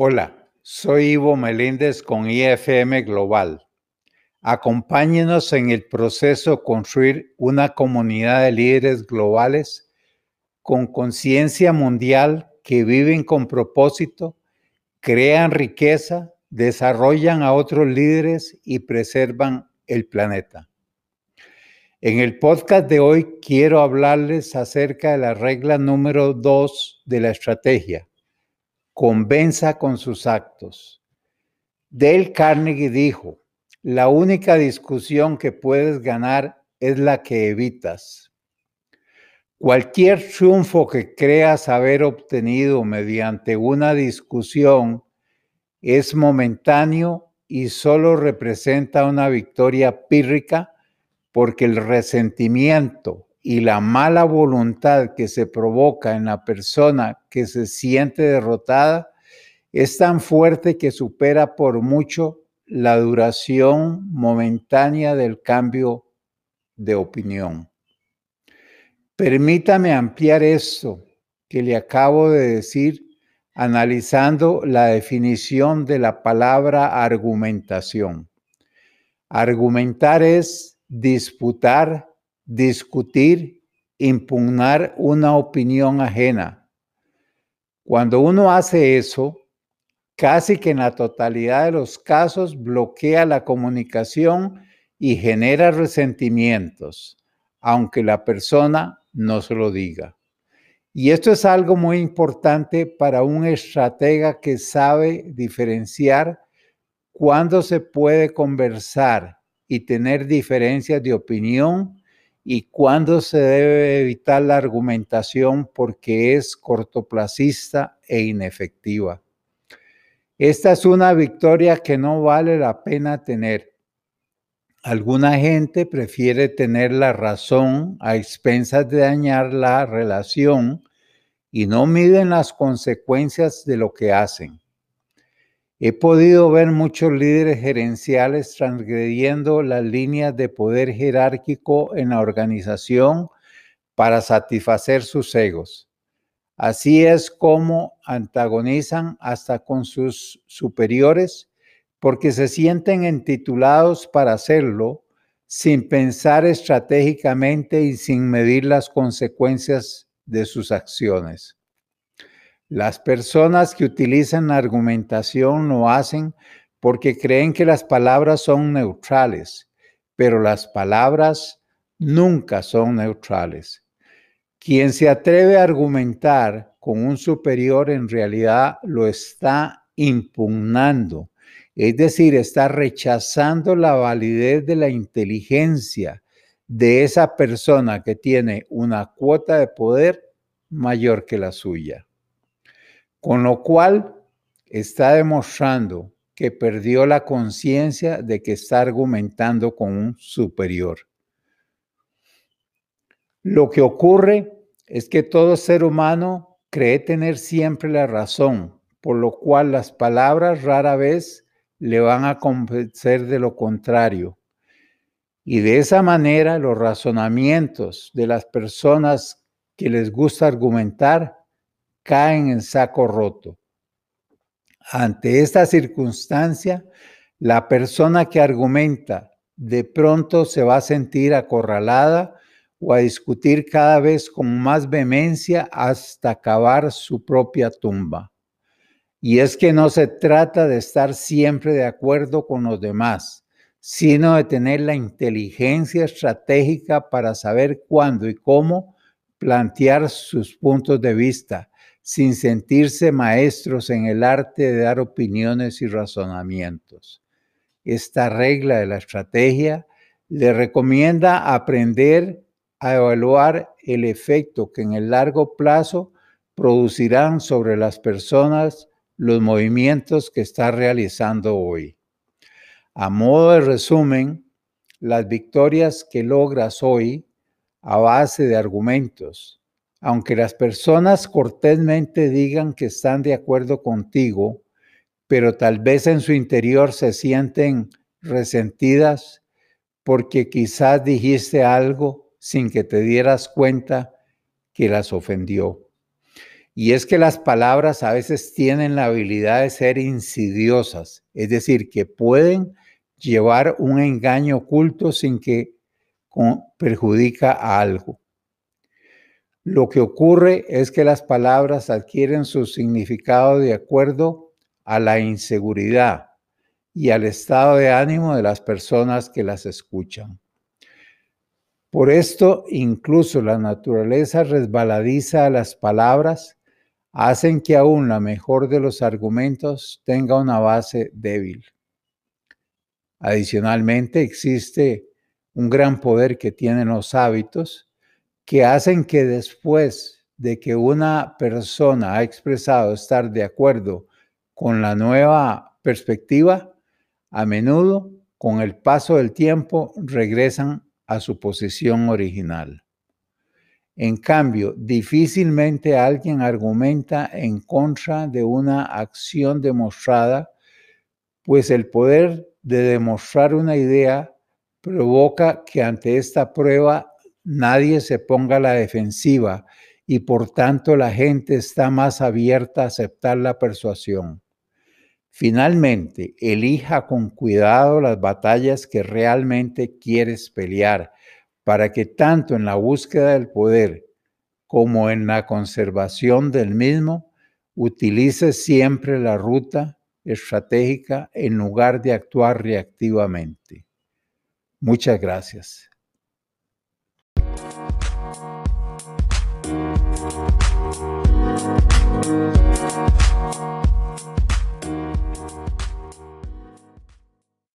Hola, soy Ivo Meléndez con IFM Global. Acompáñenos en el proceso de construir una comunidad de líderes globales con conciencia mundial que viven con propósito, crean riqueza, desarrollan a otros líderes y preservan el planeta. En el podcast de hoy quiero hablarles acerca de la regla número dos de la estrategia convenza con sus actos. Dale Carnegie dijo, la única discusión que puedes ganar es la que evitas. Cualquier triunfo que creas haber obtenido mediante una discusión es momentáneo y solo representa una victoria pírrica porque el resentimiento y la mala voluntad que se provoca en la persona que se siente derrotada es tan fuerte que supera por mucho la duración momentánea del cambio de opinión. Permítame ampliar esto que le acabo de decir analizando la definición de la palabra argumentación. Argumentar es disputar, discutir, impugnar una opinión ajena. Cuando uno hace eso, casi que en la totalidad de los casos bloquea la comunicación y genera resentimientos, aunque la persona no se lo diga. Y esto es algo muy importante para un estratega que sabe diferenciar cuándo se puede conversar y tener diferencias de opinión y cuándo se debe evitar la argumentación porque es cortoplacista e inefectiva. Esta es una victoria que no vale la pena tener. Alguna gente prefiere tener la razón a expensas de dañar la relación y no miden las consecuencias de lo que hacen. He podido ver muchos líderes gerenciales transgrediendo las líneas de poder jerárquico en la organización para satisfacer sus egos. Así es como antagonizan hasta con sus superiores porque se sienten entitulados para hacerlo sin pensar estratégicamente y sin medir las consecuencias de sus acciones. Las personas que utilizan la argumentación lo hacen porque creen que las palabras son neutrales, pero las palabras nunca son neutrales. Quien se atreve a argumentar con un superior en realidad lo está impugnando, es decir, está rechazando la validez de la inteligencia de esa persona que tiene una cuota de poder mayor que la suya con lo cual está demostrando que perdió la conciencia de que está argumentando con un superior. Lo que ocurre es que todo ser humano cree tener siempre la razón, por lo cual las palabras rara vez le van a convencer de lo contrario. Y de esa manera los razonamientos de las personas que les gusta argumentar caen en saco roto. Ante esta circunstancia, la persona que argumenta de pronto se va a sentir acorralada o a discutir cada vez con más vehemencia hasta acabar su propia tumba. Y es que no se trata de estar siempre de acuerdo con los demás, sino de tener la inteligencia estratégica para saber cuándo y cómo plantear sus puntos de vista sin sentirse maestros en el arte de dar opiniones y razonamientos. Esta regla de la estrategia le recomienda aprender a evaluar el efecto que en el largo plazo producirán sobre las personas los movimientos que está realizando hoy. A modo de resumen, las victorias que logras hoy a base de argumentos, aunque las personas cortésmente digan que están de acuerdo contigo, pero tal vez en su interior se sienten resentidas porque quizás dijiste algo sin que te dieras cuenta que las ofendió. Y es que las palabras a veces tienen la habilidad de ser insidiosas, es decir, que pueden llevar un engaño oculto sin que perjudica a algo. Lo que ocurre es que las palabras adquieren su significado de acuerdo a la inseguridad y al estado de ánimo de las personas que las escuchan. Por esto, incluso la naturaleza resbaladiza de las palabras hacen que aún la mejor de los argumentos tenga una base débil. Adicionalmente, existe un gran poder que tienen los hábitos que hacen que después de que una persona ha expresado estar de acuerdo con la nueva perspectiva, a menudo, con el paso del tiempo, regresan a su posición original. En cambio, difícilmente alguien argumenta en contra de una acción demostrada, pues el poder de demostrar una idea provoca que ante esta prueba nadie se ponga a la defensiva y por tanto la gente está más abierta a aceptar la persuasión. Finalmente, elija con cuidado las batallas que realmente quieres pelear para que tanto en la búsqueda del poder como en la conservación del mismo utilices siempre la ruta estratégica en lugar de actuar reactivamente. Muchas gracias. Thank you.